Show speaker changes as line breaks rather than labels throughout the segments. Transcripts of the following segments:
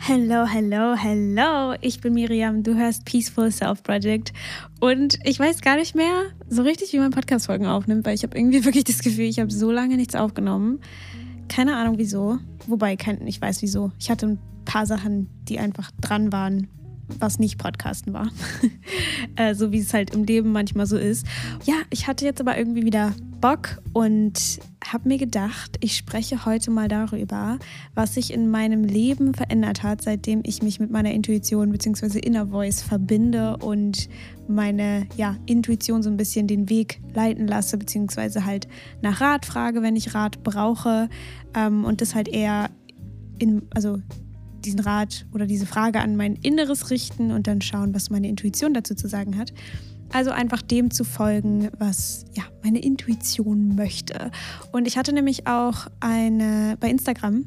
Hello, hello, hello. Ich bin Miriam. Du hörst Peaceful Self Project. Und ich weiß gar nicht mehr so richtig, wie man Podcast-Folgen aufnimmt, weil ich habe irgendwie wirklich das Gefühl, ich habe so lange nichts aufgenommen. Keine Ahnung wieso. Wobei, ich weiß wieso. Ich hatte ein paar Sachen, die einfach dran waren, was nicht Podcasten war. äh, so wie es halt im Leben manchmal so ist. Ja, ich hatte jetzt aber irgendwie wieder Bock und habe mir gedacht, ich spreche heute mal darüber, was sich in meinem Leben verändert hat, seitdem ich mich mit meiner Intuition bzw. Inner Voice verbinde und meine ja, Intuition so ein bisschen den Weg leiten lasse, beziehungsweise halt nach Rat frage, wenn ich Rat brauche ähm, und das halt eher in, also diesen Rat oder diese Frage an mein Inneres richten und dann schauen, was meine Intuition dazu zu sagen hat. Also einfach dem zu folgen, was ja, meine Intuition möchte. Und ich hatte nämlich auch eine bei Instagram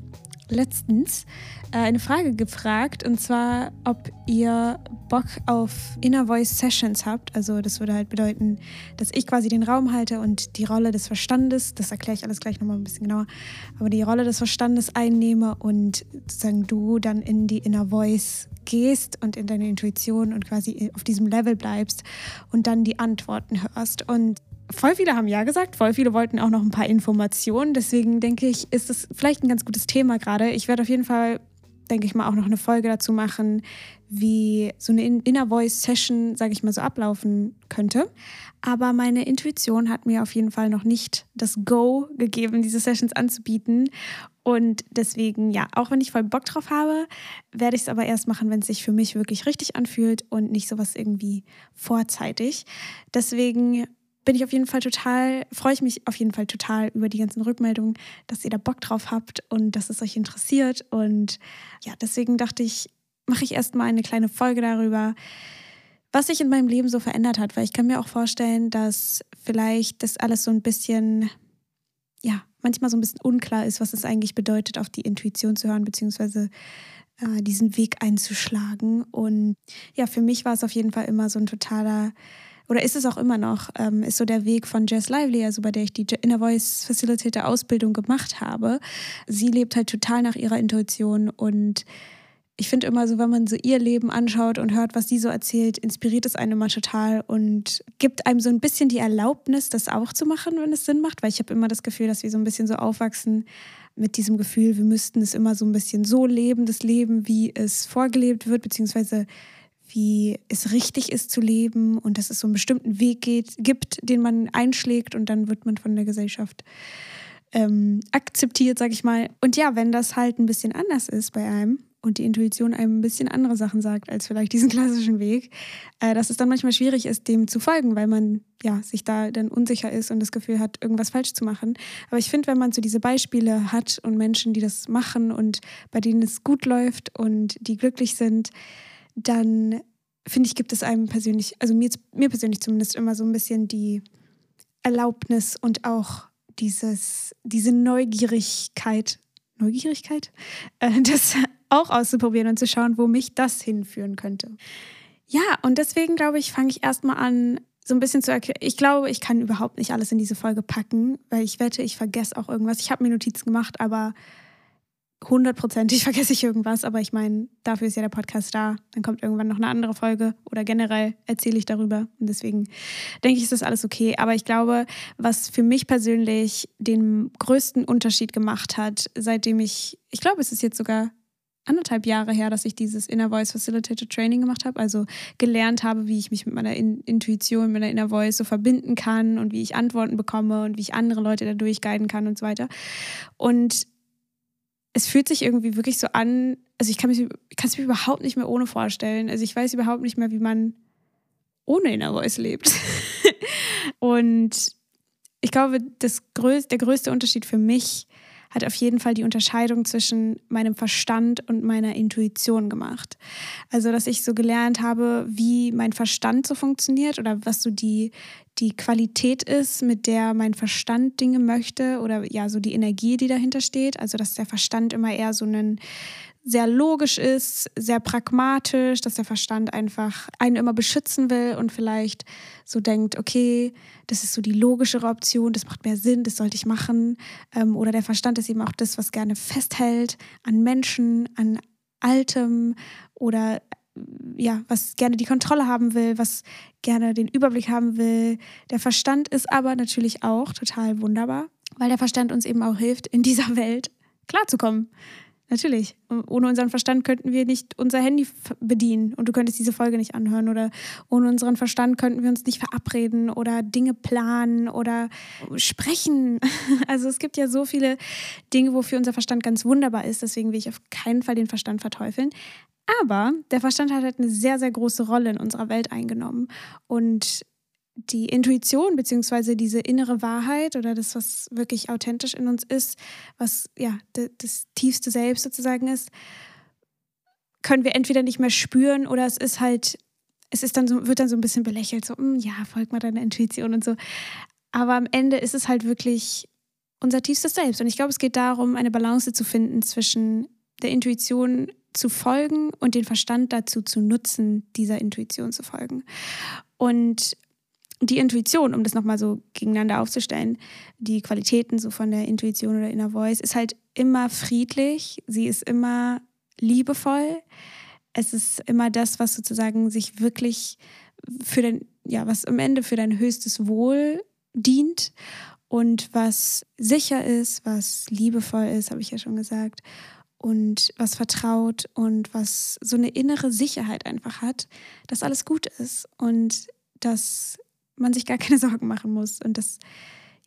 letztens äh, eine Frage gefragt und zwar, ob ihr Bock auf Inner Voice Sessions habt. Also das würde halt bedeuten, dass ich quasi den Raum halte und die Rolle des Verstandes, das erkläre ich alles gleich nochmal ein bisschen genauer, aber die Rolle des Verstandes einnehme und sozusagen du dann in die Inner Voice gehst und in deine Intuition und quasi auf diesem Level bleibst und dann die Antworten hörst. Und voll viele haben ja gesagt, voll viele wollten auch noch ein paar Informationen. Deswegen denke ich, ist es vielleicht ein ganz gutes Thema gerade. Ich werde auf jeden Fall, denke ich mal, auch noch eine Folge dazu machen, wie so eine Inner Voice Session, sage ich mal, so ablaufen könnte. Aber meine Intuition hat mir auf jeden Fall noch nicht das Go gegeben, diese Sessions anzubieten. Und deswegen, ja, auch wenn ich voll Bock drauf habe, werde ich es aber erst machen, wenn es sich für mich wirklich richtig anfühlt und nicht sowas irgendwie vorzeitig. Deswegen bin ich auf jeden Fall total, freue ich mich auf jeden Fall total über die ganzen Rückmeldungen, dass ihr da Bock drauf habt und dass es euch interessiert. Und ja, deswegen dachte ich, mache ich erstmal eine kleine Folge darüber, was sich in meinem Leben so verändert hat, weil ich kann mir auch vorstellen, dass vielleicht das alles so ein bisschen, ja, manchmal so ein bisschen unklar ist, was es eigentlich bedeutet, auf die Intuition zu hören, beziehungsweise äh, diesen Weg einzuschlagen. Und ja, für mich war es auf jeden Fall immer so ein totaler oder ist es auch immer noch, ähm, ist so der Weg von Jess Lively, also bei der ich die Inner Voice Facilitator Ausbildung gemacht habe. Sie lebt halt total nach ihrer Intuition und ich finde immer so, wenn man so ihr Leben anschaut und hört, was sie so erzählt, inspiriert es einen immer total und gibt einem so ein bisschen die Erlaubnis, das auch zu machen, wenn es Sinn macht, weil ich habe immer das Gefühl, dass wir so ein bisschen so aufwachsen mit diesem Gefühl, wir müssten es immer so ein bisschen so leben, das Leben, wie es vorgelebt wird, beziehungsweise wie es richtig ist zu leben und dass es so einen bestimmten Weg geht, gibt, den man einschlägt und dann wird man von der Gesellschaft ähm, akzeptiert, sag ich mal. Und ja, wenn das halt ein bisschen anders ist bei einem und die Intuition einem ein bisschen andere Sachen sagt als vielleicht diesen klassischen Weg, äh, dass es dann manchmal schwierig ist, dem zu folgen, weil man ja sich da dann unsicher ist und das Gefühl hat, irgendwas falsch zu machen. Aber ich finde, wenn man so diese Beispiele hat und Menschen, die das machen und bei denen es gut läuft und die glücklich sind, dann finde ich, gibt es einem persönlich, also mir, mir persönlich zumindest immer so ein bisschen die Erlaubnis und auch dieses, diese Neugierigkeit, Neugierigkeit, äh, das auch auszuprobieren und zu schauen, wo mich das hinführen könnte. Ja, und deswegen glaube ich, fange ich erstmal an, so ein bisschen zu erklären. Ich glaube, ich kann überhaupt nicht alles in diese Folge packen, weil ich wette, ich vergesse auch irgendwas. Ich habe mir Notizen gemacht, aber hundertprozentig vergesse ich irgendwas, aber ich meine, dafür ist ja der Podcast da. Dann kommt irgendwann noch eine andere Folge oder generell erzähle ich darüber. Und deswegen denke ich, ist das alles okay. Aber ich glaube, was für mich persönlich den größten Unterschied gemacht hat, seitdem ich, ich glaube, es ist jetzt sogar anderthalb Jahre her, dass ich dieses Inner Voice Facilitated Training gemacht habe, also gelernt habe, wie ich mich mit meiner In Intuition, mit meiner Inner Voice so verbinden kann und wie ich Antworten bekomme und wie ich andere Leute dadurch guiden kann und so weiter. Und es fühlt sich irgendwie wirklich so an, also ich kann es mir überhaupt nicht mehr ohne vorstellen. Also ich weiß überhaupt nicht mehr, wie man ohne Inner Voice lebt. und ich glaube, das größ der größte Unterschied für mich hat auf jeden Fall die Unterscheidung zwischen meinem Verstand und meiner Intuition gemacht. Also, dass ich so gelernt habe, wie mein Verstand so funktioniert oder was so die, die Qualität ist, mit der mein Verstand Dinge möchte oder ja, so die Energie, die dahinter steht. Also, dass der Verstand immer eher so einen sehr logisch ist, sehr pragmatisch, dass der Verstand einfach einen immer beschützen will und vielleicht so denkt, okay, das ist so die logischere Option, das macht mehr Sinn, das sollte ich machen. Ähm, oder der Verstand ist eben auch das, was gerne festhält an Menschen, an Altem oder ja, was gerne die Kontrolle haben will, was gerne den Überblick haben will. Der Verstand ist aber natürlich auch total wunderbar, weil der Verstand uns eben auch hilft, in dieser Welt klarzukommen. Natürlich. Ohne unseren Verstand könnten wir nicht unser Handy bedienen und du könntest diese Folge nicht anhören. Oder ohne unseren Verstand könnten wir uns nicht verabreden oder Dinge planen oder sprechen. Also es gibt ja so viele Dinge, wofür unser Verstand ganz wunderbar ist. Deswegen will ich auf keinen Fall den Verstand verteufeln. Aber der Verstand hat halt eine sehr, sehr große Rolle in unserer Welt eingenommen. Und die Intuition beziehungsweise diese innere Wahrheit oder das, was wirklich authentisch in uns ist, was ja das tiefste Selbst sozusagen ist, können wir entweder nicht mehr spüren oder es ist halt, es ist dann so, wird dann so ein bisschen belächelt, so, hm, ja, folgt mal deiner Intuition und so. Aber am Ende ist es halt wirklich unser tiefstes Selbst. Und ich glaube, es geht darum, eine Balance zu finden zwischen der Intuition zu folgen und den Verstand dazu zu nutzen, dieser Intuition zu folgen. Und die Intuition, um das nochmal so gegeneinander aufzustellen, die Qualitäten so von der Intuition oder Inner Voice, ist halt immer friedlich, sie ist immer liebevoll. Es ist immer das, was sozusagen sich wirklich für dein, ja, was am Ende für dein höchstes Wohl dient und was sicher ist, was liebevoll ist, habe ich ja schon gesagt, und was vertraut und was so eine innere Sicherheit einfach hat, dass alles gut ist und dass man sich gar keine Sorgen machen muss. Und das,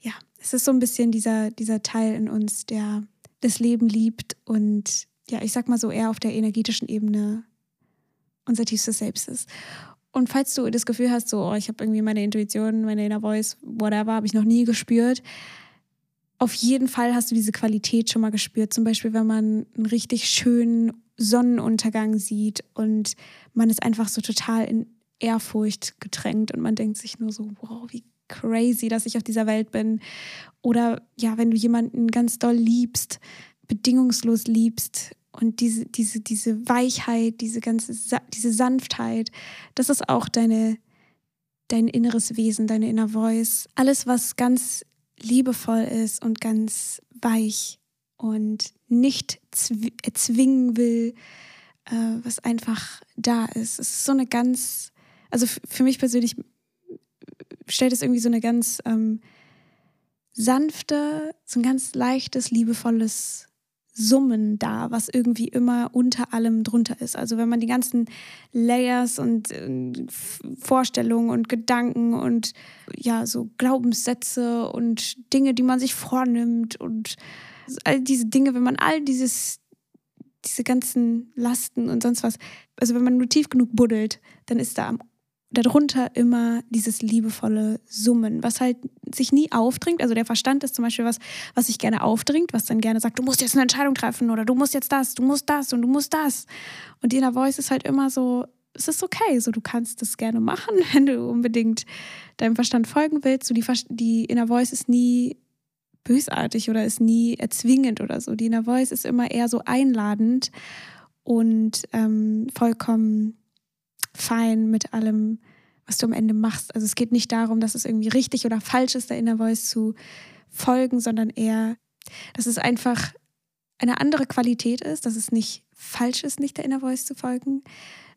ja, es ist so ein bisschen dieser, dieser Teil in uns, der das Leben liebt und ja, ich sag mal so eher auf der energetischen Ebene unser tiefstes Selbst ist. Und falls du das Gefühl hast, so, oh, ich habe irgendwie meine Intuition, meine Inner Voice, whatever, habe ich noch nie gespürt, auf jeden Fall hast du diese Qualität schon mal gespürt. Zum Beispiel, wenn man einen richtig schönen Sonnenuntergang sieht und man ist einfach so total in Ehrfurcht getränkt und man denkt sich nur so, wow, wie crazy, dass ich auf dieser Welt bin. Oder ja, wenn du jemanden ganz doll liebst, bedingungslos liebst und diese, diese, diese Weichheit, diese ganze, diese Sanftheit, das ist auch deine, dein inneres Wesen, deine inner Voice. Alles, was ganz liebevoll ist und ganz weich und nicht erzwingen will, äh, was einfach da ist. Es ist so eine ganz also für mich persönlich stellt es irgendwie so eine ganz ähm, sanfte, so ein ganz leichtes, liebevolles Summen dar, was irgendwie immer unter allem drunter ist. Also wenn man die ganzen Layers und äh, Vorstellungen und Gedanken und ja, so Glaubenssätze und Dinge, die man sich vornimmt und all diese Dinge, wenn man all dieses, diese ganzen Lasten und sonst was, also wenn man nur tief genug buddelt, dann ist da am darunter immer dieses liebevolle Summen, was halt sich nie aufdringt. Also der Verstand ist zum Beispiel was, was sich gerne aufdringt, was dann gerne sagt, du musst jetzt eine Entscheidung treffen oder du musst jetzt das, du musst das und du musst das. Und die Inner Voice ist halt immer so, es ist okay, so du kannst das gerne machen, wenn du unbedingt deinem Verstand folgen willst. So die, die Inner Voice ist nie bösartig oder ist nie erzwingend oder so. Die Inner Voice ist immer eher so einladend und ähm, vollkommen fein mit allem, was du am Ende machst. Also es geht nicht darum, dass es irgendwie richtig oder falsch ist, der Inner Voice zu folgen, sondern eher, dass es einfach eine andere Qualität ist, dass es nicht falsch ist, nicht der Inner Voice zu folgen,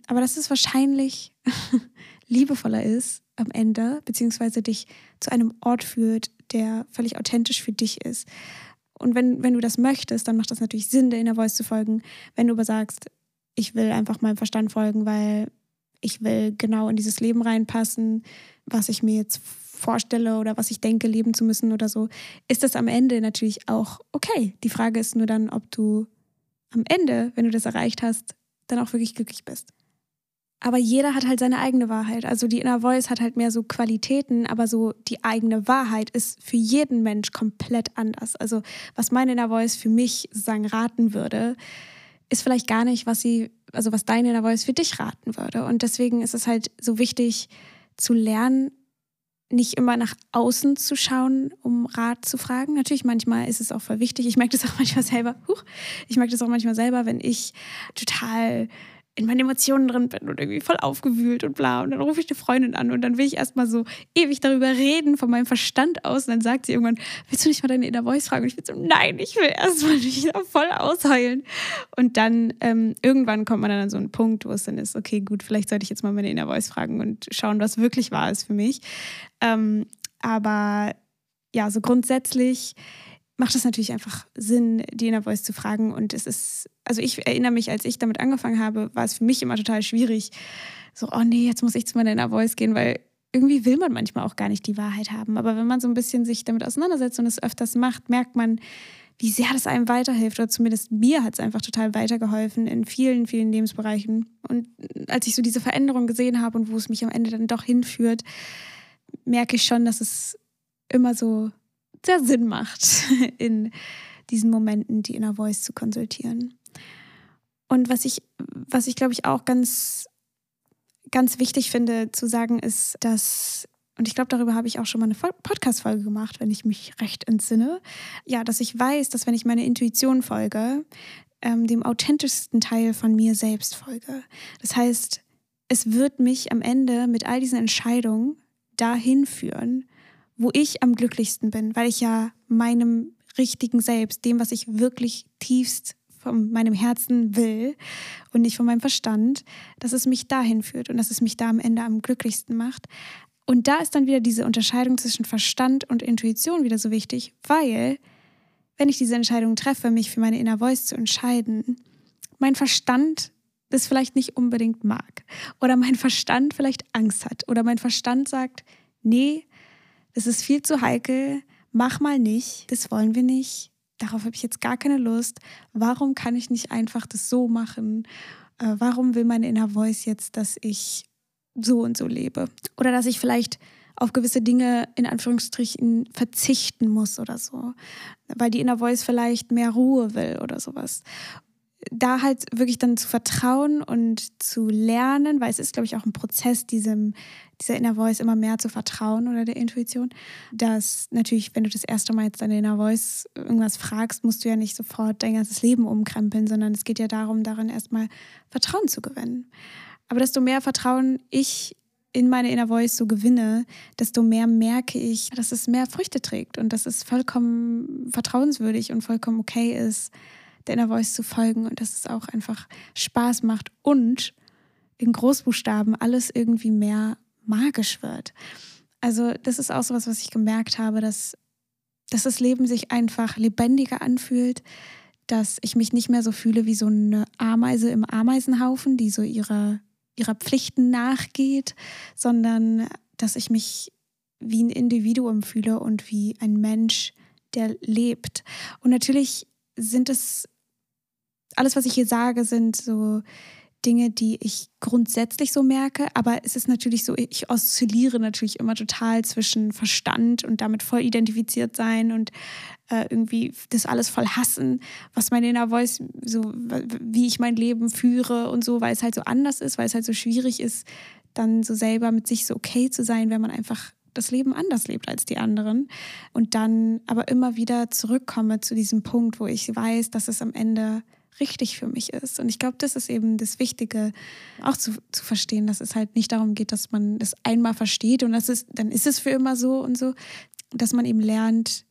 aber dass es wahrscheinlich liebevoller ist am Ende, beziehungsweise dich zu einem Ort führt, der völlig authentisch für dich ist. Und wenn, wenn du das möchtest, dann macht das natürlich Sinn, der Inner Voice zu folgen. Wenn du aber sagst, ich will einfach meinem Verstand folgen, weil ich will genau in dieses Leben reinpassen, was ich mir jetzt vorstelle oder was ich denke, leben zu müssen oder so, ist das am Ende natürlich auch okay. Die Frage ist nur dann, ob du am Ende, wenn du das erreicht hast, dann auch wirklich glücklich bist. Aber jeder hat halt seine eigene Wahrheit. Also die Inner Voice hat halt mehr so Qualitäten, aber so die eigene Wahrheit ist für jeden Mensch komplett anders. Also was meine Inner Voice für mich sozusagen raten würde, ist vielleicht gar nicht, was sie, also was deine Inner Voice für dich raten würde. Und deswegen ist es halt so wichtig zu lernen, nicht immer nach außen zu schauen, um Rat zu fragen. Natürlich, manchmal ist es auch voll wichtig. Ich merke das auch manchmal selber. Huch, ich merke das auch manchmal selber, wenn ich total in meinen Emotionen drin bin und irgendwie voll aufgewühlt und bla. Und dann rufe ich eine Freundin an und dann will ich erstmal so ewig darüber reden von meinem Verstand aus. Und dann sagt sie irgendwann, willst du nicht mal deine Inner Voice fragen? Und ich bin so, nein, ich will erstmal mich da voll ausheulen. Und dann ähm, irgendwann kommt man dann an so einen Punkt, wo es dann ist, okay, gut, vielleicht sollte ich jetzt mal meine Inner Voice fragen und schauen, was wirklich wahr ist für mich. Ähm, aber ja, so grundsätzlich macht es natürlich einfach Sinn, die Inner Voice zu fragen. Und es ist, also ich erinnere mich, als ich damit angefangen habe, war es für mich immer total schwierig. So, oh nee, jetzt muss ich zu meiner Inner Voice gehen, weil irgendwie will man manchmal auch gar nicht die Wahrheit haben. Aber wenn man so ein bisschen sich damit auseinandersetzt und es öfters macht, merkt man, wie sehr das einem weiterhilft. Oder zumindest mir hat es einfach total weitergeholfen in vielen, vielen Lebensbereichen. Und als ich so diese Veränderung gesehen habe und wo es mich am Ende dann doch hinführt, merke ich schon, dass es immer so sehr Sinn macht, in diesen Momenten die Inner Voice zu konsultieren. Und was ich, was ich glaube ich auch ganz, ganz wichtig finde zu sagen, ist, dass, und ich glaube, darüber habe ich auch schon mal eine Podcast-Folge gemacht, wenn ich mich recht entsinne, ja, dass ich weiß, dass wenn ich meine Intuition folge, ähm, dem authentischsten Teil von mir selbst folge. Das heißt, es wird mich am Ende mit all diesen Entscheidungen dahin führen, wo ich am glücklichsten bin, weil ich ja meinem richtigen Selbst, dem, was ich wirklich tiefst von meinem Herzen will und nicht von meinem Verstand, dass es mich dahin führt und dass es mich da am Ende am glücklichsten macht. Und da ist dann wieder diese Unterscheidung zwischen Verstand und Intuition wieder so wichtig, weil wenn ich diese Entscheidung treffe, mich für meine Inner Voice zu entscheiden, mein Verstand das vielleicht nicht unbedingt mag oder mein Verstand vielleicht Angst hat oder mein Verstand sagt, nee, das ist viel zu heikel, mach mal nicht, das wollen wir nicht, darauf habe ich jetzt gar keine Lust, warum kann ich nicht einfach das so machen, äh, warum will meine Inner Voice jetzt, dass ich so und so lebe? Oder dass ich vielleicht auf gewisse Dinge in Anführungsstrichen verzichten muss oder so, weil die Inner Voice vielleicht mehr Ruhe will oder sowas da halt wirklich dann zu vertrauen und zu lernen, weil es ist, glaube ich, auch ein Prozess, diesem, dieser Inner Voice immer mehr zu vertrauen oder der Intuition, dass natürlich, wenn du das erste Mal jetzt deine Inner Voice irgendwas fragst, musst du ja nicht sofort dein ganzes Leben umkrempeln, sondern es geht ja darum, darin erstmal Vertrauen zu gewinnen. Aber desto mehr Vertrauen ich in meine Inner Voice so gewinne, desto mehr merke ich, dass es mehr Früchte trägt und dass es vollkommen vertrauenswürdig und vollkommen okay ist, der Inner Voice zu folgen und dass es auch einfach Spaß macht und in Großbuchstaben alles irgendwie mehr magisch wird. Also das ist auch so was, was ich gemerkt habe, dass, dass das Leben sich einfach lebendiger anfühlt, dass ich mich nicht mehr so fühle wie so eine Ameise im Ameisenhaufen, die so ihrer, ihrer Pflichten nachgeht, sondern dass ich mich wie ein Individuum fühle und wie ein Mensch, der lebt. Und natürlich sind es alles, was ich hier sage, sind so Dinge, die ich grundsätzlich so merke, aber es ist natürlich so, ich oszilliere natürlich immer total zwischen Verstand und damit voll identifiziert sein und äh, irgendwie das alles voll hassen, was meine Inner Voice, so wie ich mein Leben führe und so, weil es halt so anders ist, weil es halt so schwierig ist, dann so selber mit sich so okay zu sein, wenn man einfach das Leben anders lebt als die anderen. Und dann aber immer wieder zurückkomme zu diesem Punkt, wo ich weiß, dass es am Ende richtig für mich ist. Und ich glaube, das ist eben das Wichtige, auch zu, zu verstehen, dass es halt nicht darum geht, dass man das einmal versteht und das ist, dann ist es für immer so und so, dass man eben lernt,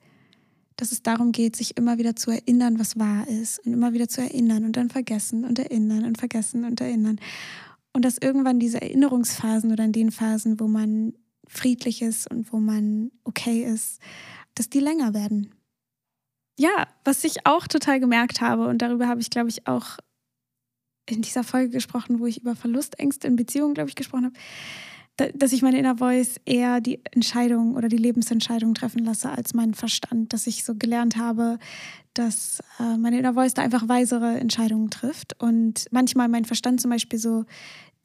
dass es darum geht, sich immer wieder zu erinnern, was wahr ist und immer wieder zu erinnern und dann vergessen und erinnern und vergessen und erinnern. Und dass irgendwann diese Erinnerungsphasen oder in den Phasen, wo man friedlich ist und wo man okay ist, dass die länger werden ja, was ich auch total gemerkt habe, und darüber habe ich, glaube ich, auch in dieser Folge gesprochen, wo ich über Verlustängste in Beziehungen, glaube ich, gesprochen habe, dass ich meine Inner Voice eher die Entscheidung oder die Lebensentscheidung treffen lasse als meinen Verstand. Dass ich so gelernt habe, dass äh, meine Inner Voice da einfach weisere Entscheidungen trifft. Und manchmal mein Verstand zum Beispiel so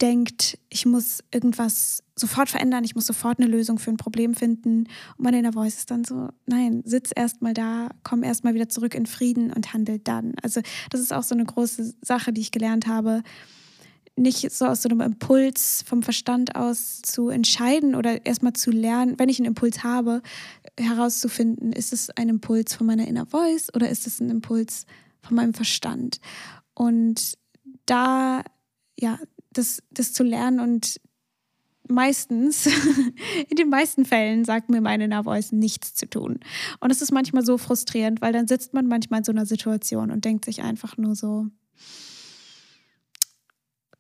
denkt, ich muss irgendwas sofort verändern, ich muss sofort eine Lösung für ein Problem finden. Und meine Inner Voice ist dann so, nein, sitz erst mal da, komm erst mal wieder zurück in Frieden und handel dann. Also das ist auch so eine große Sache, die ich gelernt habe, nicht so aus so einem Impuls vom Verstand aus zu entscheiden oder erstmal zu lernen, wenn ich einen Impuls habe, herauszufinden, ist es ein Impuls von meiner Inner Voice oder ist es ein Impuls von meinem Verstand? Und da ja, das, das zu lernen und meistens, in den meisten Fällen sagt mir meine Inner Voice nichts zu tun. Und es ist manchmal so frustrierend, weil dann sitzt man manchmal in so einer Situation und denkt sich einfach nur so,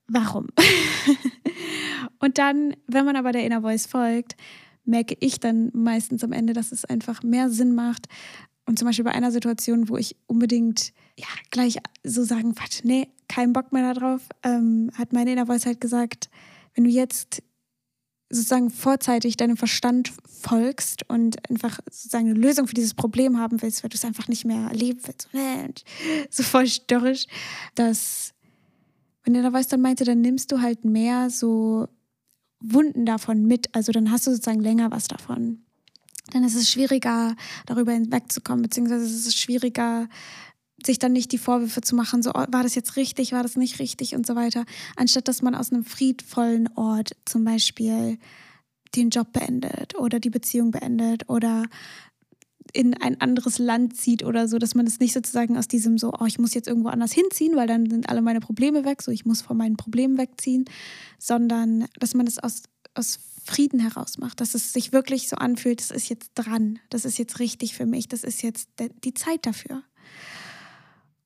warum? und dann, wenn man aber der Inner Voice folgt, merke ich dann meistens am Ende, dass es einfach mehr Sinn macht. Und zum Beispiel bei einer Situation, wo ich unbedingt ja, gleich so sagen, warte, nee, keinen Bock mehr darauf, ähm, hat meine Inner Voice halt gesagt, wenn du jetzt sozusagen vorzeitig deinem Verstand folgst und einfach sozusagen eine Lösung für dieses Problem haben willst, weil du es einfach nicht mehr erleben willst, so voll störrisch, dass, wenn er da dann meinte, dann nimmst du halt mehr so Wunden davon mit, also dann hast du sozusagen länger was davon. Dann ist es schwieriger, darüber hinwegzukommen, beziehungsweise ist es schwieriger, sich dann nicht die Vorwürfe zu machen, so oh, war das jetzt richtig, war das nicht richtig und so weiter, anstatt dass man aus einem friedvollen Ort zum Beispiel den Job beendet oder die Beziehung beendet oder in ein anderes Land zieht oder so, dass man es nicht sozusagen aus diesem so, oh, ich muss jetzt irgendwo anders hinziehen, weil dann sind alle meine Probleme weg, so ich muss von meinen Problemen wegziehen, sondern dass man es aus, aus Frieden heraus macht, dass es sich wirklich so anfühlt, das ist jetzt dran, das ist jetzt richtig für mich, das ist jetzt die Zeit dafür.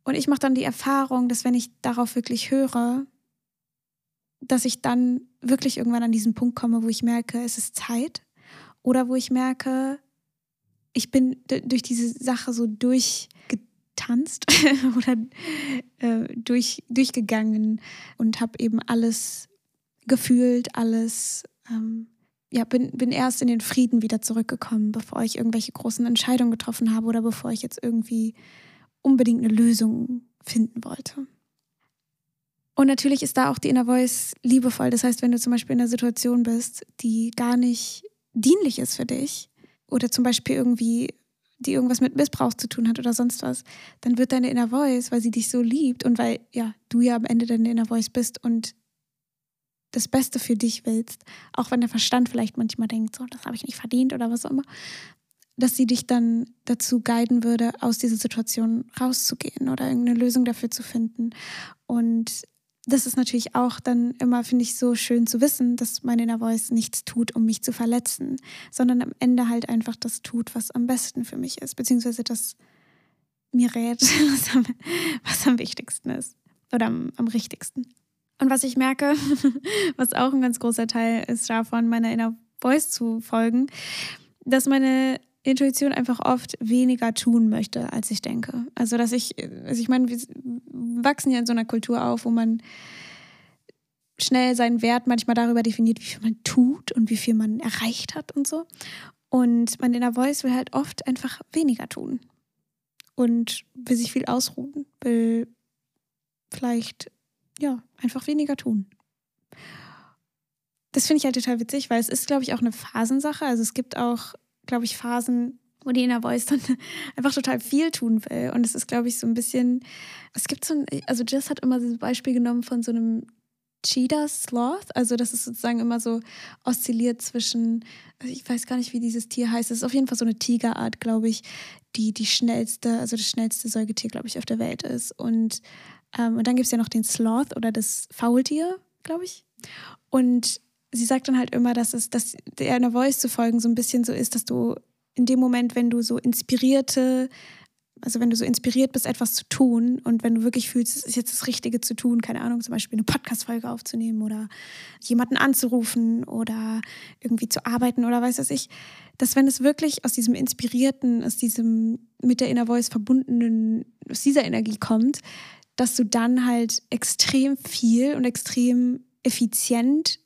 Und ich mache dann die Erfahrung, dass wenn ich darauf wirklich höre, dass ich dann wirklich irgendwann an diesen Punkt komme, wo ich merke, es ist Zeit. Oder wo ich merke, ich bin durch diese Sache so durchgetanzt oder äh, durch, durchgegangen und habe eben alles gefühlt, alles, ähm, ja, bin, bin erst in den Frieden wieder zurückgekommen, bevor ich irgendwelche großen Entscheidungen getroffen habe oder bevor ich jetzt irgendwie unbedingt eine Lösung finden wollte. Und natürlich ist da auch die Inner Voice liebevoll. Das heißt, wenn du zum Beispiel in einer Situation bist, die gar nicht dienlich ist für dich oder zum Beispiel irgendwie die irgendwas mit Missbrauch zu tun hat oder sonst was, dann wird deine Inner Voice, weil sie dich so liebt und weil ja du ja am Ende deine Inner Voice bist und das Beste für dich willst, auch wenn der Verstand vielleicht manchmal denkt, so, das habe ich nicht verdient oder was auch immer, dass sie dich dann dazu guiden würde, aus dieser Situation rauszugehen oder irgendeine Lösung dafür zu finden. Und das ist natürlich auch dann immer, finde ich, so schön zu wissen, dass meine Inner Voice nichts tut, um mich zu verletzen, sondern am Ende halt einfach das tut, was am besten für mich ist, beziehungsweise das mir rät, was am, was am wichtigsten ist oder am, am richtigsten. Und was ich merke, was auch ein ganz großer Teil ist davon, meiner Inner Voice zu folgen, dass meine Intuition einfach oft weniger tun möchte, als ich denke. Also, dass ich, also ich meine, wir wachsen ja in so einer Kultur auf, wo man schnell seinen Wert manchmal darüber definiert, wie viel man tut und wie viel man erreicht hat und so. Und man in der Voice will halt oft einfach weniger tun und will sich viel ausruhen, will vielleicht, ja, einfach weniger tun. Das finde ich halt total witzig, weil es ist, glaube ich, auch eine Phasensache. Also es gibt auch glaube ich, Phasen, wo die Inner Voice dann einfach total viel tun will. Und es ist, glaube ich, so ein bisschen, es gibt so ein, also Jess hat immer das Beispiel genommen von so einem Cheetah Sloth, also das ist sozusagen immer so oszilliert zwischen, ich weiß gar nicht, wie dieses Tier heißt, es ist auf jeden Fall so eine Tigerart, glaube ich, die die schnellste, also das schnellste Säugetier, glaube ich, auf der Welt ist. Und, ähm, und dann gibt es ja noch den Sloth oder das Faultier, glaube ich. Und sie sagt dann halt immer, dass es, dass der einer Voice zu folgen so ein bisschen so ist, dass du in dem Moment, wenn du so inspirierte, also wenn du so inspiriert bist, etwas zu tun und wenn du wirklich fühlst, es ist jetzt das Richtige zu tun, keine Ahnung, zum Beispiel eine Podcast-Folge aufzunehmen oder jemanden anzurufen oder irgendwie zu arbeiten oder weiß was ich, dass wenn es wirklich aus diesem Inspirierten, aus diesem mit der Inner Voice verbundenen, aus dieser Energie kommt, dass du dann halt extrem viel und extrem effizient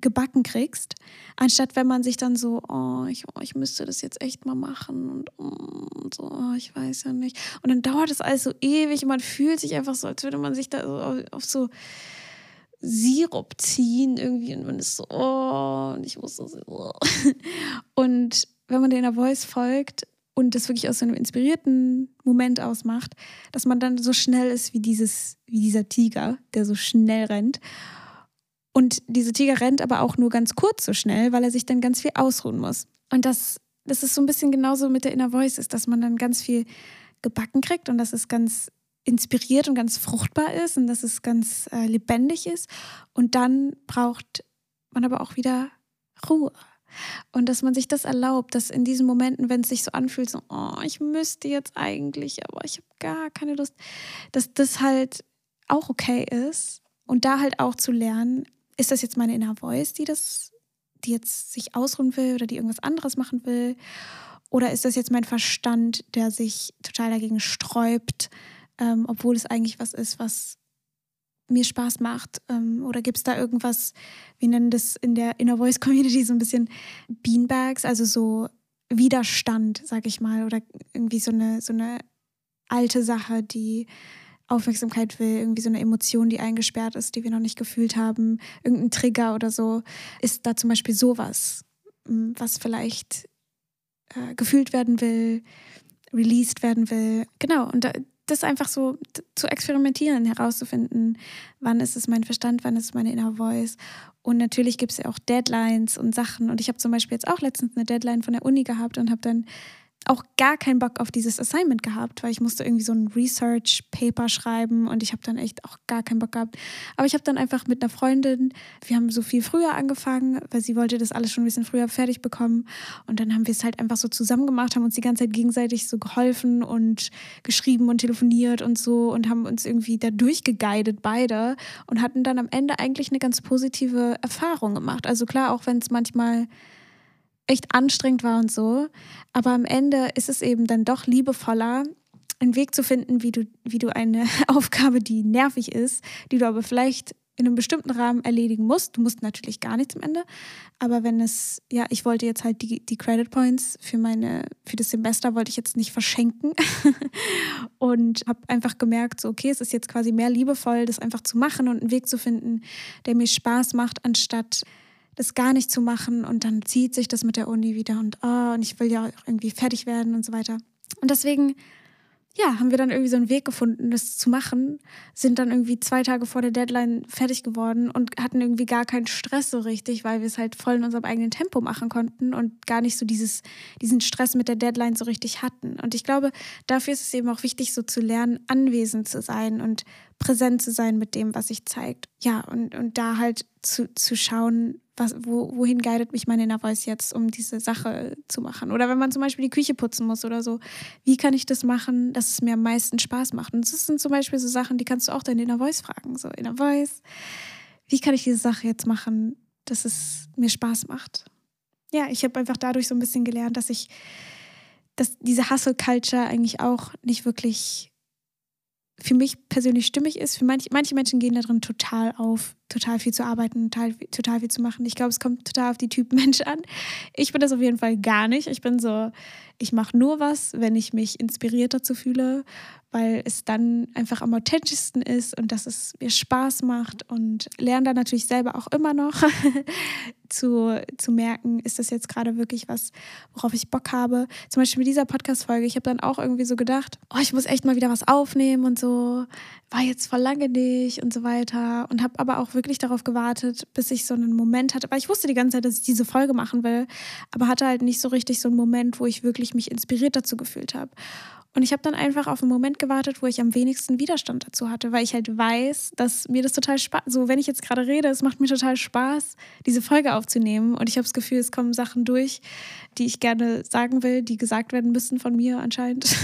gebacken kriegst, anstatt wenn man sich dann so, oh ich, oh, ich müsste das jetzt echt mal machen und, oh, und so, oh, ich weiß ja nicht. Und dann dauert das alles so ewig und man fühlt sich einfach so, als würde man sich da so auf so Sirup ziehen irgendwie und man ist so, oh, und ich muss das. Oh. Und wenn man der Voice folgt und das wirklich aus so einem inspirierten Moment ausmacht, dass man dann so schnell ist wie dieses, wie dieser Tiger, der so schnell rennt und diese Tiger rennt aber auch nur ganz kurz so schnell, weil er sich dann ganz viel ausruhen muss. Und das, das ist so ein bisschen genauso mit der Inner Voice, ist, dass man dann ganz viel gebacken kriegt und das ist ganz inspiriert und ganz fruchtbar ist und dass es ganz äh, lebendig ist. Und dann braucht man aber auch wieder Ruhe. Und dass man sich das erlaubt, dass in diesen Momenten, wenn es sich so anfühlt, so, oh, ich müsste jetzt eigentlich, aber ich habe gar keine Lust, dass das halt auch okay ist. Und da halt auch zu lernen, ist das jetzt meine Inner Voice, die das, die jetzt sich ausruhen will oder die irgendwas anderes machen will? Oder ist das jetzt mein Verstand, der sich total dagegen sträubt, ähm, obwohl es eigentlich was ist, was mir Spaß macht? Ähm, oder gibt es da irgendwas, wir nennen das in der Inner Voice Community so ein bisschen Beanbags, also so Widerstand, sag ich mal, oder irgendwie so eine, so eine alte Sache, die Aufmerksamkeit will, irgendwie so eine Emotion, die eingesperrt ist, die wir noch nicht gefühlt haben, irgendein Trigger oder so, ist da zum Beispiel sowas, hm, was vielleicht äh, gefühlt werden will, released werden will. Genau, und da, das einfach so zu experimentieren, herauszufinden, wann ist es mein Verstand, wann ist es meine Inner Voice. Und natürlich gibt es ja auch Deadlines und Sachen. Und ich habe zum Beispiel jetzt auch letztens eine Deadline von der Uni gehabt und habe dann auch gar keinen Bock auf dieses Assignment gehabt, weil ich musste irgendwie so ein Research-Paper schreiben und ich habe dann echt auch gar keinen Bock gehabt. Aber ich habe dann einfach mit einer Freundin, wir haben so viel früher angefangen, weil sie wollte das alles schon ein bisschen früher fertig bekommen und dann haben wir es halt einfach so zusammen gemacht, haben uns die ganze Zeit gegenseitig so geholfen und geschrieben und telefoniert und so und haben uns irgendwie da durchgeguidet beide und hatten dann am Ende eigentlich eine ganz positive Erfahrung gemacht. Also klar, auch wenn es manchmal echt anstrengend war und so. Aber am Ende ist es eben dann doch liebevoller, einen Weg zu finden, wie du, wie du eine Aufgabe, die nervig ist, die du aber vielleicht in einem bestimmten Rahmen erledigen musst. Du musst natürlich gar nichts am Ende. Aber wenn es, ja, ich wollte jetzt halt die, die Credit Points für meine, für das Semester wollte ich jetzt nicht verschenken. und habe einfach gemerkt, so, okay, es ist jetzt quasi mehr liebevoll, das einfach zu machen und einen Weg zu finden, der mir Spaß macht, anstatt das gar nicht zu machen und dann zieht sich das mit der Uni wieder und oh, und ich will ja auch irgendwie fertig werden und so weiter. Und deswegen, ja, haben wir dann irgendwie so einen Weg gefunden, das zu machen, sind dann irgendwie zwei Tage vor der Deadline fertig geworden und hatten irgendwie gar keinen Stress so richtig, weil wir es halt voll in unserem eigenen Tempo machen konnten und gar nicht so dieses, diesen Stress mit der Deadline so richtig hatten. Und ich glaube, dafür ist es eben auch wichtig, so zu lernen, anwesend zu sein und präsent zu sein mit dem, was sich zeigt. Ja, und, und da halt zu, zu schauen, was, wo, wohin guidet mich meine Inner Voice jetzt, um diese Sache zu machen? Oder wenn man zum Beispiel die Küche putzen muss oder so, wie kann ich das machen, dass es mir am meisten Spaß macht? Und das sind zum Beispiel so Sachen, die kannst du auch deine Inner Voice fragen. So, Inner Voice, wie kann ich diese Sache jetzt machen, dass es mir Spaß macht? Ja, ich habe einfach dadurch so ein bisschen gelernt, dass ich, dass diese Hustle-Culture eigentlich auch nicht wirklich für mich persönlich stimmig ist. Für manche, manche Menschen gehen da drin total auf, total viel zu arbeiten, total, total viel zu machen. Ich glaube, es kommt total auf die Typen Mensch an. Ich bin das auf jeden Fall gar nicht. Ich bin so, ich mache nur was, wenn ich mich inspiriert dazu fühle, weil es dann einfach am authentischsten ist und dass es mir Spaß macht und lerne dann natürlich selber auch immer noch zu, zu merken, ist das jetzt gerade wirklich was, worauf ich Bock habe. Zum Beispiel mit dieser Podcast-Folge, ich habe dann auch irgendwie so gedacht, oh, ich muss echt mal wieder was aufnehmen und so, war jetzt vor lange nicht und so weiter und habe aber auch wirklich darauf gewartet, bis ich so einen Moment hatte, weil ich wusste die ganze Zeit, dass ich diese Folge machen will, aber hatte halt nicht so richtig so einen Moment, wo ich wirklich mich inspiriert dazu gefühlt habe. Und ich habe dann einfach auf einen Moment gewartet, wo ich am wenigsten Widerstand dazu hatte, weil ich halt weiß, dass mir das total Spaß, so wenn ich jetzt gerade rede, es macht mir total Spaß, diese Folge aufzunehmen. Und ich habe das Gefühl, es kommen Sachen durch, die ich gerne sagen will, die gesagt werden müssen von mir anscheinend.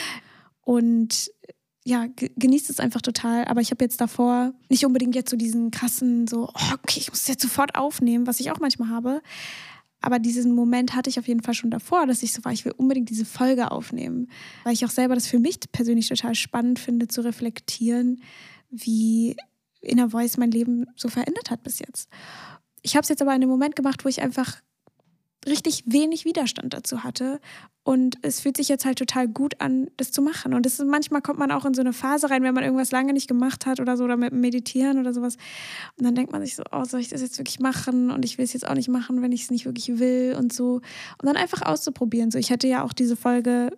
Und ja, genießt es einfach total. Aber ich habe jetzt davor nicht unbedingt jetzt so diesen krassen, so, oh, okay, ich muss es jetzt sofort aufnehmen, was ich auch manchmal habe. Aber diesen Moment hatte ich auf jeden Fall schon davor, dass ich so war, ich will unbedingt diese Folge aufnehmen, weil ich auch selber das für mich persönlich total spannend finde, zu reflektieren, wie Inner Voice mein Leben so verändert hat bis jetzt. Ich habe es jetzt aber in einem Moment gemacht, wo ich einfach richtig wenig Widerstand dazu hatte. Und es fühlt sich jetzt halt total gut an, das zu machen. Und ist, manchmal kommt man auch in so eine Phase rein, wenn man irgendwas lange nicht gemacht hat oder so, oder mit Meditieren oder sowas. Und dann denkt man sich so, oh, soll ich das jetzt wirklich machen? Und ich will es jetzt auch nicht machen, wenn ich es nicht wirklich will und so. Und dann einfach auszuprobieren. So, ich hätte ja auch diese Folge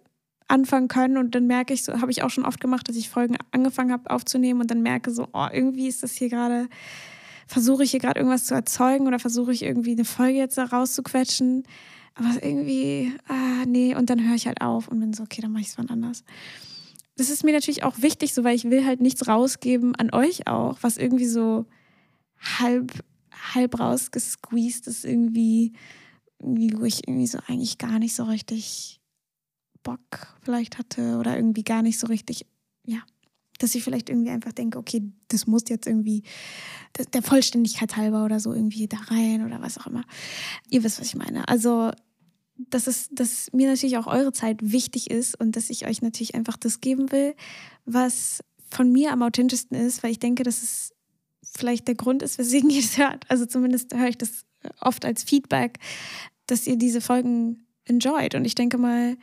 anfangen können und dann merke ich so, habe ich auch schon oft gemacht, dass ich Folgen angefangen habe aufzunehmen und dann merke so, oh, irgendwie ist das hier gerade versuche ich hier gerade irgendwas zu erzeugen oder versuche ich irgendwie eine Folge jetzt da rauszuquetschen. Aber irgendwie, ah, nee, und dann höre ich halt auf und bin so, okay, dann mache ich es wann anders. das ist mir natürlich auch wichtig, so weil ich will halt nichts rausgeben an euch auch, was irgendwie so halb, halb rausgesqueezed ist, irgendwie, irgendwie, wo ich irgendwie so eigentlich gar nicht so richtig Bock vielleicht hatte oder irgendwie gar nicht so richtig, ja, dass ich vielleicht irgendwie einfach denke, okay, das muss jetzt irgendwie der Vollständigkeit halber oder so irgendwie da rein oder was auch immer. Ihr wisst, was ich meine. Also, dass, es, dass mir natürlich auch eure Zeit wichtig ist und dass ich euch natürlich einfach das geben will, was von mir am authentischsten ist, weil ich denke, dass es vielleicht der Grund ist, weswegen ihr es hört. Also zumindest höre ich das oft als Feedback, dass ihr diese Folgen enjoyt. Und ich denke mal,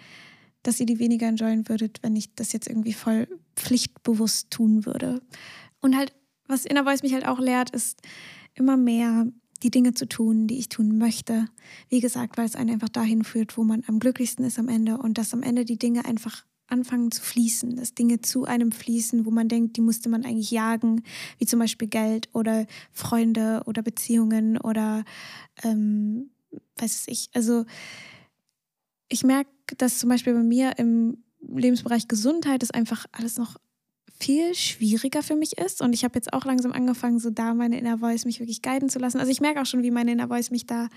dass ihr die weniger enjoyen würdet, wenn ich das jetzt irgendwie voll pflichtbewusst tun würde. Und halt, was Inner Voice mich halt auch lehrt, ist immer mehr die Dinge zu tun, die ich tun möchte. Wie gesagt, weil es einen einfach dahin führt, wo man am glücklichsten ist am Ende und dass am Ende die Dinge einfach anfangen zu fließen, dass Dinge zu einem fließen, wo man denkt, die musste man eigentlich jagen, wie zum Beispiel Geld oder Freunde oder Beziehungen oder ähm, weiß ich. Also ich merke, dass zum Beispiel bei mir im Lebensbereich Gesundheit es einfach alles noch viel schwieriger für mich ist. Und ich habe jetzt auch langsam angefangen, so da meine Inner Voice mich wirklich guiden zu lassen. Also ich merke auch schon, wie meine Inner Voice mich da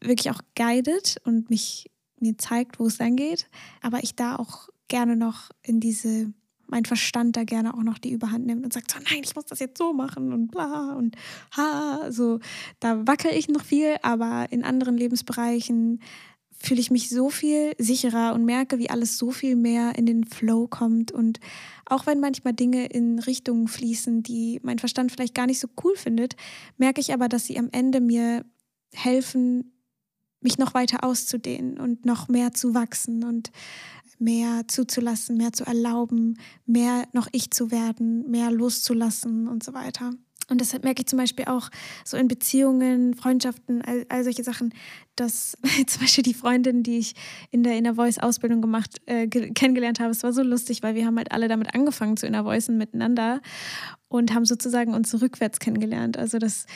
wirklich auch guidet und mich mir zeigt, wo es dann geht. Aber ich da auch gerne noch in diese, mein Verstand da gerne auch noch die Überhand nimmt und sagt so, nein, ich muss das jetzt so machen und bla und ha. So, da wackel ich noch viel, aber in anderen Lebensbereichen fühle ich mich so viel sicherer und merke, wie alles so viel mehr in den Flow kommt. Und auch wenn manchmal Dinge in Richtungen fließen, die mein Verstand vielleicht gar nicht so cool findet, merke ich aber, dass sie am Ende mir helfen, mich noch weiter auszudehnen und noch mehr zu wachsen und mehr zuzulassen, mehr zu erlauben, mehr noch ich zu werden, mehr loszulassen und so weiter. Und deshalb merke ich zum Beispiel auch so in Beziehungen, Freundschaften, all, all solche Sachen, dass zum Beispiel die Freundin, die ich in der Inner Voice Ausbildung gemacht, äh, kennengelernt habe, es war so lustig, weil wir haben halt alle damit angefangen zu Inner Voicen miteinander und haben sozusagen uns rückwärts kennengelernt. Also das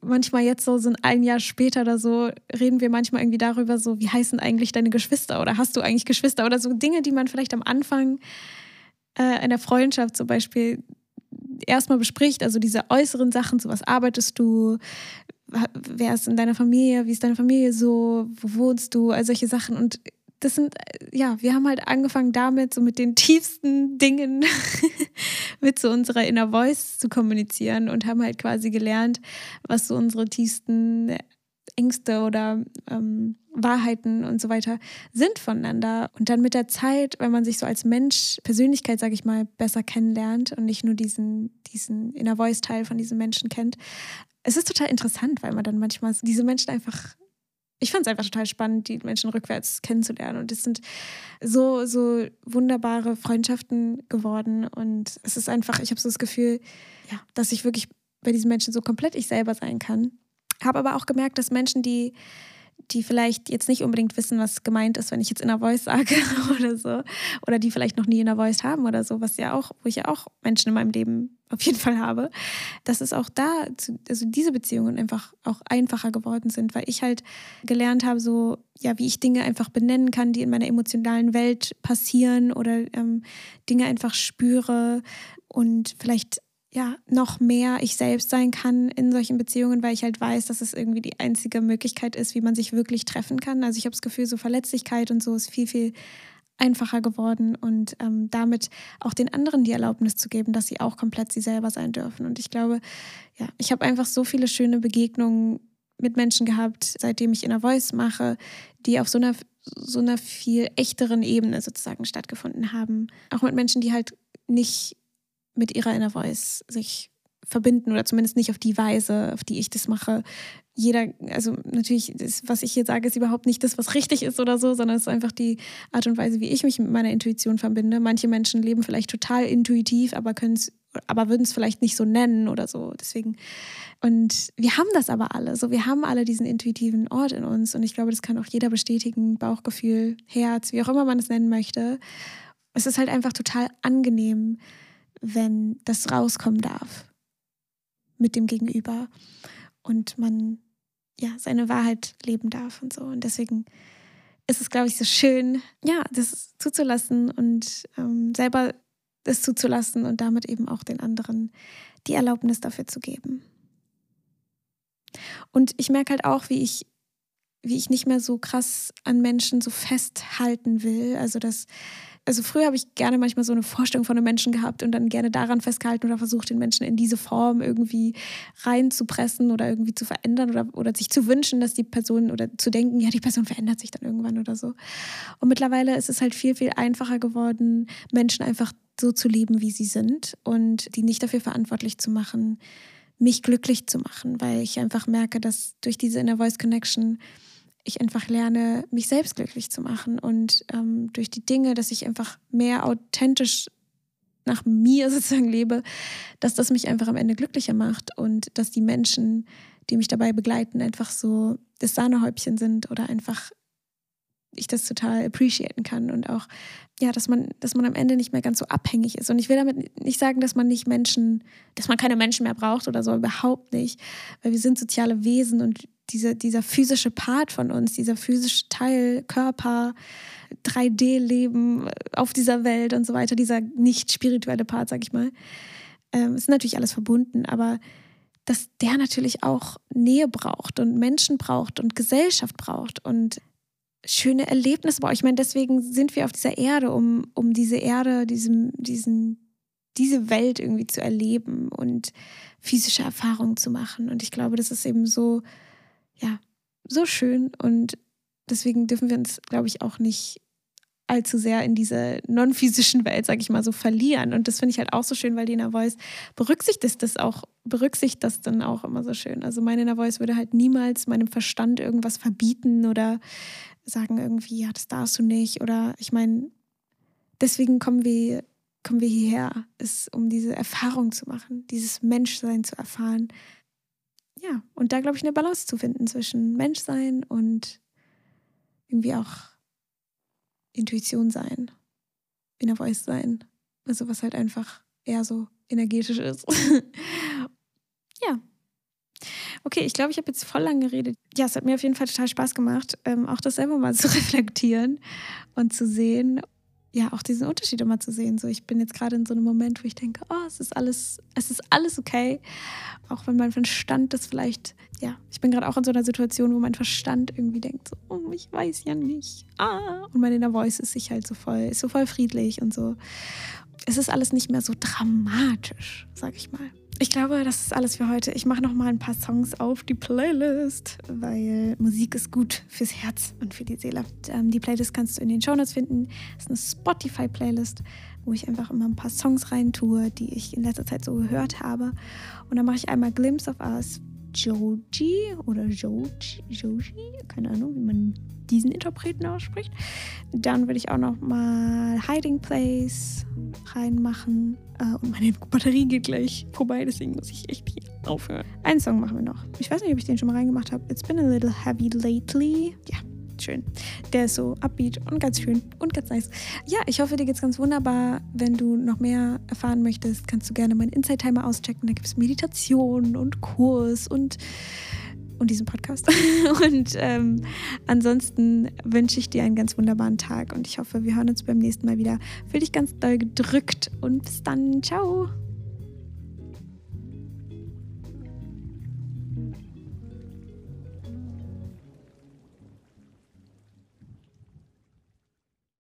manchmal jetzt so, so ein Jahr später oder so, reden wir manchmal irgendwie darüber, so, wie heißen eigentlich deine Geschwister oder hast du eigentlich Geschwister oder so Dinge, die man vielleicht am Anfang äh, einer Freundschaft zum Beispiel erstmal bespricht, also diese äußeren Sachen, so was arbeitest du, wer ist in deiner Familie, wie ist deine Familie so, wo wohnst du, all solche Sachen. Und das sind, ja, wir haben halt angefangen damit, so mit den tiefsten Dingen mit so unserer Inner Voice zu kommunizieren und haben halt quasi gelernt, was so unsere tiefsten Ängste oder ähm, Wahrheiten und so weiter sind voneinander. Und dann mit der Zeit, wenn man sich so als Mensch, Persönlichkeit, sage ich mal, besser kennenlernt und nicht nur diesen, diesen Inner Voice-Teil von diesem Menschen kennt, es ist total interessant, weil man dann manchmal diese Menschen einfach ich fand es einfach total spannend, die Menschen rückwärts kennenzulernen. Und es sind so, so wunderbare Freundschaften geworden. Und es ist einfach, ich habe so das Gefühl, ja, dass ich wirklich bei diesen Menschen so komplett ich selber sein kann. Habe aber auch gemerkt, dass Menschen, die, die vielleicht jetzt nicht unbedingt wissen, was gemeint ist, wenn ich jetzt Inner Voice sage oder so, oder die vielleicht noch nie Inner Voice haben oder so, was ja auch, wo ich ja auch Menschen in meinem Leben auf jeden Fall habe, dass es auch da, also diese Beziehungen einfach auch einfacher geworden sind, weil ich halt gelernt habe, so, ja, wie ich Dinge einfach benennen kann, die in meiner emotionalen Welt passieren oder ähm, Dinge einfach spüre und vielleicht ja, noch mehr ich selbst sein kann in solchen Beziehungen, weil ich halt weiß, dass es irgendwie die einzige Möglichkeit ist, wie man sich wirklich treffen kann. Also ich habe das Gefühl, so Verletzlichkeit und so ist viel, viel einfacher geworden und ähm, damit auch den anderen die Erlaubnis zu geben, dass sie auch komplett sie selber sein dürfen. Und ich glaube, ja, ich habe einfach so viele schöne Begegnungen mit Menschen gehabt, seitdem ich Inner Voice mache, die auf so einer, so einer viel echteren Ebene sozusagen stattgefunden haben. Auch mit Menschen, die halt nicht mit ihrer Inner Voice sich verbinden oder zumindest nicht auf die Weise, auf die ich das mache. Jeder, also natürlich, das, was ich hier sage, ist überhaupt nicht das, was richtig ist oder so, sondern es ist einfach die Art und Weise, wie ich mich mit meiner Intuition verbinde. Manche Menschen leben vielleicht total intuitiv, aber können es, aber würden es vielleicht nicht so nennen oder so. Deswegen. Und wir haben das aber alle. So, wir haben alle diesen intuitiven Ort in uns. Und ich glaube, das kann auch jeder bestätigen. Bauchgefühl, Herz, wie auch immer man es nennen möchte. Es ist halt einfach total angenehm, wenn das rauskommen darf mit dem Gegenüber und man ja seine Wahrheit leben darf und so. Und deswegen ist es, glaube ich, so schön, ja, das zuzulassen und ähm, selber das zuzulassen und damit eben auch den anderen die Erlaubnis dafür zu geben. Und ich merke halt auch, wie ich, wie ich nicht mehr so krass an Menschen so festhalten will. Also das, also früher habe ich gerne manchmal so eine Vorstellung von einem Menschen gehabt und dann gerne daran festgehalten oder versucht, den Menschen in diese Form irgendwie reinzupressen oder irgendwie zu verändern oder, oder sich zu wünschen, dass die Person oder zu denken, ja, die Person verändert sich dann irgendwann oder so. Und mittlerweile ist es halt viel, viel einfacher geworden, Menschen einfach so zu lieben, wie sie sind und die nicht dafür verantwortlich zu machen, mich glücklich zu machen, weil ich einfach merke, dass durch diese Inner Voice Connection ich einfach lerne, mich selbst glücklich zu machen und ähm, durch die Dinge, dass ich einfach mehr authentisch nach mir sozusagen lebe, dass das mich einfach am Ende glücklicher macht und dass die Menschen, die mich dabei begleiten, einfach so das Sahnehäubchen sind oder einfach ich das total appreciaten kann und auch, ja, dass man, dass man am Ende nicht mehr ganz so abhängig ist. Und ich will damit nicht sagen, dass man nicht Menschen, dass man keine Menschen mehr braucht oder so, überhaupt nicht. Weil wir sind soziale Wesen und diese, dieser physische Part von uns, dieser physische Teil, Körper, 3D-Leben auf dieser Welt und so weiter, dieser nicht spirituelle Part, sag ich mal, ähm, ist natürlich alles verbunden, aber dass der natürlich auch Nähe braucht und Menschen braucht und Gesellschaft braucht und schöne Erlebnisse braucht. Ich meine, deswegen sind wir auf dieser Erde, um, um diese Erde, diesem, diesen, diese Welt irgendwie zu erleben und physische Erfahrungen zu machen. Und ich glaube, das ist eben so, ja, so schön. Und deswegen dürfen wir uns, glaube ich, auch nicht allzu sehr in diese non-physischen Welt, sage ich mal, so verlieren. Und das finde ich halt auch so schön, weil die Inner Voice berücksichtigt das auch, berücksichtigt das dann auch immer so schön. Also meine Inner Voice würde halt niemals meinem Verstand irgendwas verbieten oder sagen irgendwie, ja, das darfst du nicht. Oder ich meine, deswegen kommen wir, kommen wir hierher, ist, um diese Erfahrung zu machen, dieses Menschsein zu erfahren. Ja, und da glaube ich eine Balance zu finden zwischen Menschsein und irgendwie auch Intuition sein, Inner Voice sein. Also was halt einfach eher so energetisch ist. ja, Okay, ich glaube, ich habe jetzt voll lang geredet. Ja, es hat mir auf jeden Fall total Spaß gemacht, ähm, auch das selber mal zu reflektieren und zu sehen, ja, auch diesen Unterschied immer zu sehen. So, ich bin jetzt gerade in so einem Moment, wo ich denke, oh, es ist alles, es ist alles okay. Auch wenn mein Verstand das vielleicht, ja, ich bin gerade auch in so einer Situation, wo mein Verstand irgendwie denkt, so, oh, ich weiß ja nicht. Ah, und meine Inner Voice ist sich halt so voll, ist so voll friedlich und so. Es ist alles nicht mehr so dramatisch, sag ich mal. Ich glaube, das ist alles für heute. Ich mache noch mal ein paar Songs auf die Playlist, weil Musik ist gut fürs Herz und für die Seele. Ähm, die Playlist kannst du in den Shownotes finden. Das ist eine Spotify-Playlist, wo ich einfach immer ein paar Songs rein tue, die ich in letzter Zeit so gehört habe. Und dann mache ich einmal Glimpse of Us Joji oder Joji, Joji, keine Ahnung, wie man diesen Interpreten ausspricht. Dann würde ich auch noch mal Hiding Place reinmachen. Äh, und meine Batterie geht gleich vorbei, deswegen muss ich echt hier aufhören. Einen Song machen wir noch. Ich weiß nicht, ob ich den schon mal reingemacht habe. It's been a little heavy lately. Ja, schön. Der ist so upbeat und ganz schön und ganz nice. Ja, ich hoffe, dir geht's ganz wunderbar. Wenn du noch mehr erfahren möchtest, kannst du gerne meinen Inside-Timer auschecken. Da gibt es Meditation und Kurs und und diesen Podcast. Und ähm, ansonsten wünsche ich dir einen ganz wunderbaren Tag und ich hoffe, wir hören uns beim nächsten Mal wieder. Fühl dich ganz doll gedrückt und bis dann. Ciao.